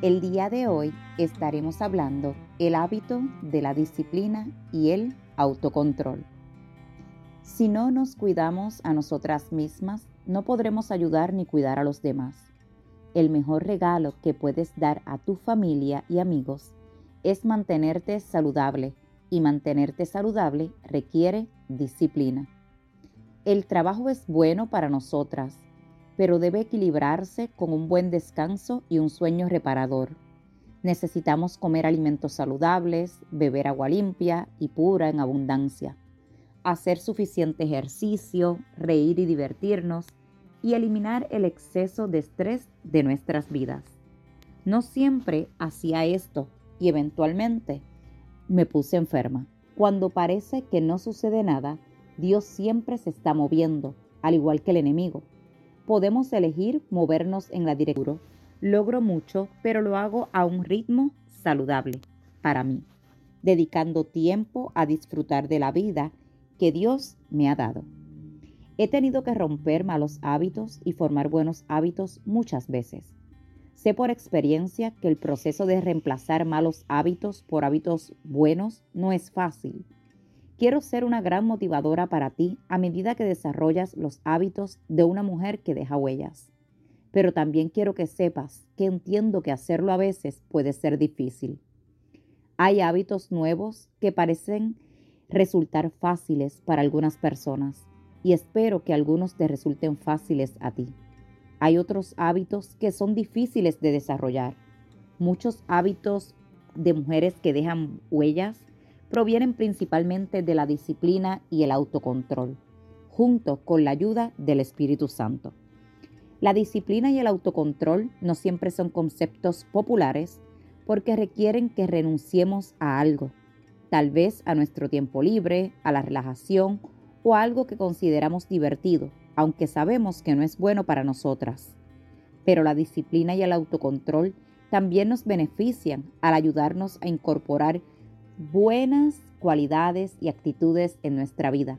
El día de hoy estaremos hablando el hábito de la disciplina y el autocontrol. Si no nos cuidamos a nosotras mismas, no podremos ayudar ni cuidar a los demás. El mejor regalo que puedes dar a tu familia y amigos es mantenerte saludable y mantenerte saludable requiere disciplina. El trabajo es bueno para nosotras, pero debe equilibrarse con un buen descanso y un sueño reparador. Necesitamos comer alimentos saludables, beber agua limpia y pura en abundancia, hacer suficiente ejercicio, reír y divertirnos y eliminar el exceso de estrés de nuestras vidas. No siempre hacía esto y eventualmente me puse enferma. Cuando parece que no sucede nada, Dios siempre se está moviendo, al igual que el enemigo podemos elegir movernos en la dirección. Logro mucho, pero lo hago a un ritmo saludable para mí, dedicando tiempo a disfrutar de la vida que Dios me ha dado. He tenido que romper malos hábitos y formar buenos hábitos muchas veces. Sé por experiencia que el proceso de reemplazar malos hábitos por hábitos buenos no es fácil Quiero ser una gran motivadora para ti a medida que desarrollas los hábitos de una mujer que deja huellas. Pero también quiero que sepas que entiendo que hacerlo a veces puede ser difícil. Hay hábitos nuevos que parecen resultar fáciles para algunas personas y espero que algunos te resulten fáciles a ti. Hay otros hábitos que son difíciles de desarrollar. Muchos hábitos de mujeres que dejan huellas provienen principalmente de la disciplina y el autocontrol, junto con la ayuda del Espíritu Santo. La disciplina y el autocontrol no siempre son conceptos populares porque requieren que renunciemos a algo, tal vez a nuestro tiempo libre, a la relajación o a algo que consideramos divertido, aunque sabemos que no es bueno para nosotras. Pero la disciplina y el autocontrol también nos benefician al ayudarnos a incorporar buenas cualidades y actitudes en nuestra vida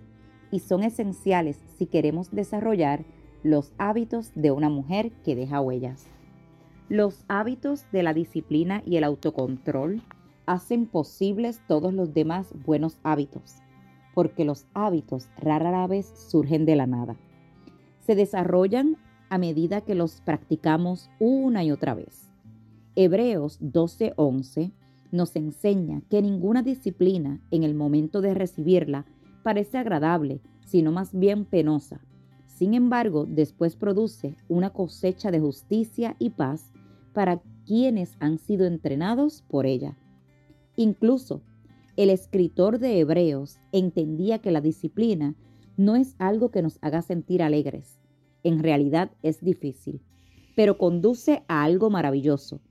y son esenciales si queremos desarrollar los hábitos de una mujer que deja huellas. Los hábitos de la disciplina y el autocontrol hacen posibles todos los demás buenos hábitos, porque los hábitos rara vez surgen de la nada. Se desarrollan a medida que los practicamos una y otra vez. Hebreos 12:11 nos enseña que ninguna disciplina en el momento de recibirla parece agradable, sino más bien penosa. Sin embargo, después produce una cosecha de justicia y paz para quienes han sido entrenados por ella. Incluso el escritor de Hebreos entendía que la disciplina no es algo que nos haga sentir alegres. En realidad es difícil, pero conduce a algo maravilloso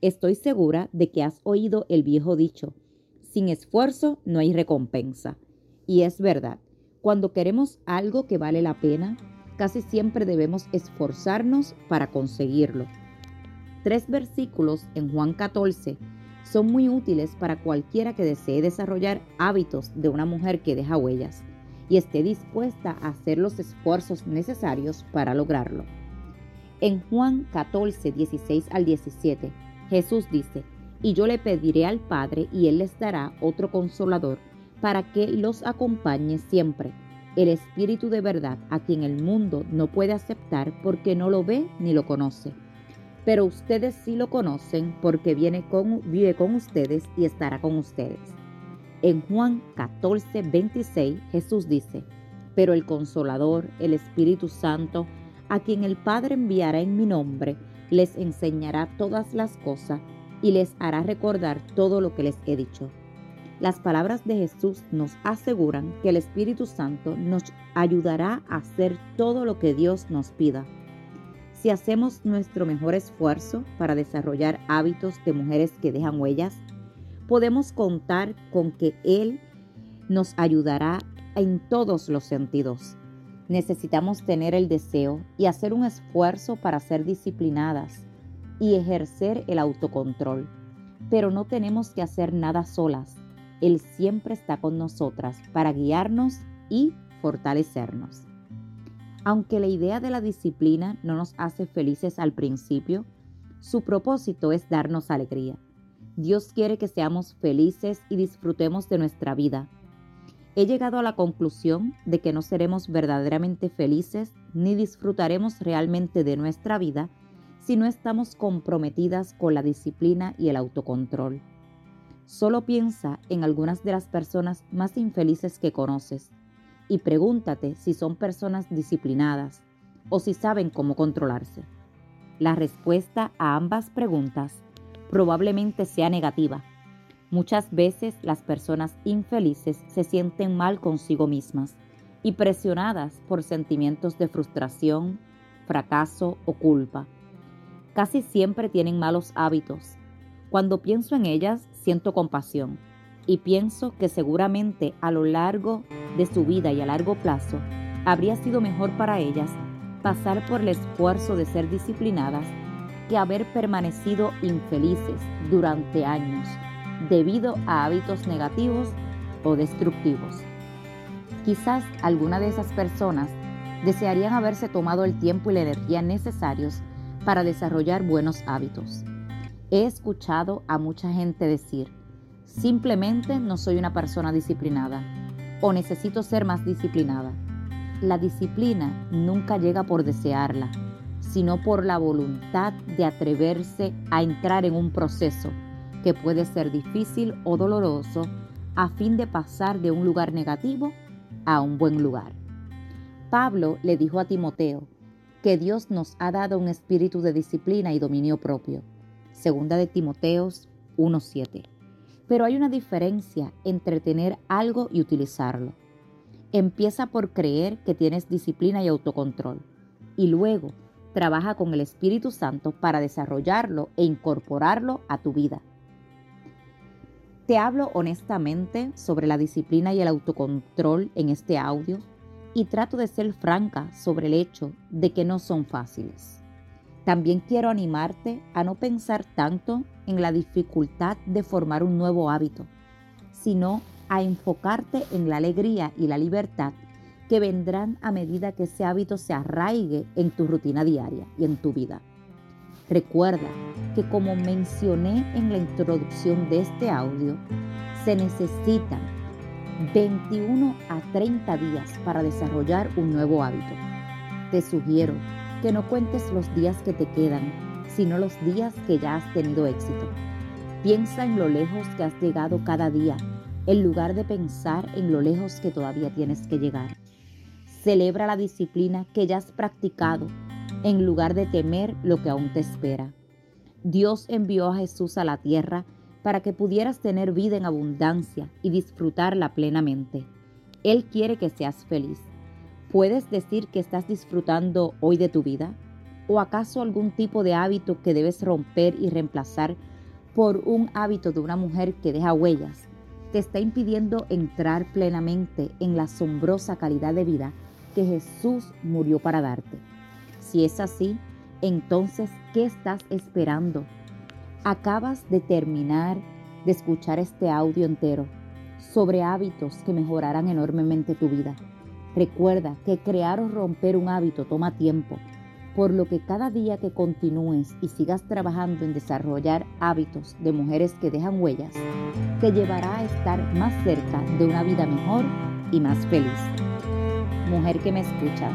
Estoy segura de que has oído el viejo dicho, sin esfuerzo no hay recompensa. Y es verdad, cuando queremos algo que vale la pena, casi siempre debemos esforzarnos para conseguirlo. Tres versículos en Juan 14 son muy útiles para cualquiera que desee desarrollar hábitos de una mujer que deja huellas y esté dispuesta a hacer los esfuerzos necesarios para lograrlo. En Juan 14, 16 al 17, Jesús dice, y yo le pediré al Padre y Él les dará otro consolador para que los acompañe siempre, el Espíritu de verdad a quien el mundo no puede aceptar porque no lo ve ni lo conoce. Pero ustedes sí lo conocen porque viene con, vive con ustedes y estará con ustedes. En Juan 14, 26 Jesús dice, pero el consolador, el Espíritu Santo, a quien el Padre enviará en mi nombre, les enseñará todas las cosas y les hará recordar todo lo que les he dicho. Las palabras de Jesús nos aseguran que el Espíritu Santo nos ayudará a hacer todo lo que Dios nos pida. Si hacemos nuestro mejor esfuerzo para desarrollar hábitos de mujeres que dejan huellas, podemos contar con que Él nos ayudará en todos los sentidos. Necesitamos tener el deseo y hacer un esfuerzo para ser disciplinadas y ejercer el autocontrol. Pero no tenemos que hacer nada solas. Él siempre está con nosotras para guiarnos y fortalecernos. Aunque la idea de la disciplina no nos hace felices al principio, su propósito es darnos alegría. Dios quiere que seamos felices y disfrutemos de nuestra vida. He llegado a la conclusión de que no seremos verdaderamente felices ni disfrutaremos realmente de nuestra vida si no estamos comprometidas con la disciplina y el autocontrol. Solo piensa en algunas de las personas más infelices que conoces y pregúntate si son personas disciplinadas o si saben cómo controlarse. La respuesta a ambas preguntas probablemente sea negativa. Muchas veces las personas infelices se sienten mal consigo mismas y presionadas por sentimientos de frustración, fracaso o culpa. Casi siempre tienen malos hábitos. Cuando pienso en ellas, siento compasión y pienso que seguramente a lo largo de su vida y a largo plazo habría sido mejor para ellas pasar por el esfuerzo de ser disciplinadas que haber permanecido infelices durante años debido a hábitos negativos o destructivos. Quizás alguna de esas personas desearían haberse tomado el tiempo y la energía necesarios para desarrollar buenos hábitos. He escuchado a mucha gente decir, Simplemente no soy una persona disciplinada o necesito ser más disciplinada. La disciplina nunca llega por desearla, sino por la voluntad de atreverse a entrar en un proceso que puede ser difícil o doloroso a fin de pasar de un lugar negativo a un buen lugar. Pablo le dijo a Timoteo que Dios nos ha dado un espíritu de disciplina y dominio propio. Segunda de Timoteos 1.7. Pero hay una diferencia entre tener algo y utilizarlo. Empieza por creer que tienes disciplina y autocontrol y luego trabaja con el Espíritu Santo para desarrollarlo e incorporarlo a tu vida. Te hablo honestamente sobre la disciplina y el autocontrol en este audio y trato de ser franca sobre el hecho de que no son fáciles. También quiero animarte a no pensar tanto en la dificultad de formar un nuevo hábito, sino a enfocarte en la alegría y la libertad que vendrán a medida que ese hábito se arraigue en tu rutina diaria y en tu vida. Recuerda que como mencioné en la introducción de este audio, se necesitan 21 a 30 días para desarrollar un nuevo hábito. Te sugiero que no cuentes los días que te quedan, sino los días que ya has tenido éxito. Piensa en lo lejos que has llegado cada día, en lugar de pensar en lo lejos que todavía tienes que llegar. Celebra la disciplina que ya has practicado, en lugar de temer lo que aún te espera. Dios envió a Jesús a la tierra para que pudieras tener vida en abundancia y disfrutarla plenamente. Él quiere que seas feliz. ¿Puedes decir que estás disfrutando hoy de tu vida? ¿O acaso algún tipo de hábito que debes romper y reemplazar por un hábito de una mujer que deja huellas te está impidiendo entrar plenamente en la asombrosa calidad de vida que Jesús murió para darte? Si es así, entonces, ¿qué estás esperando? Acabas de terminar de escuchar este audio entero sobre hábitos que mejorarán enormemente tu vida. Recuerda que crear o romper un hábito toma tiempo, por lo que cada día que continúes y sigas trabajando en desarrollar hábitos de mujeres que dejan huellas, te llevará a estar más cerca de una vida mejor y más feliz. Mujer que me escuchas,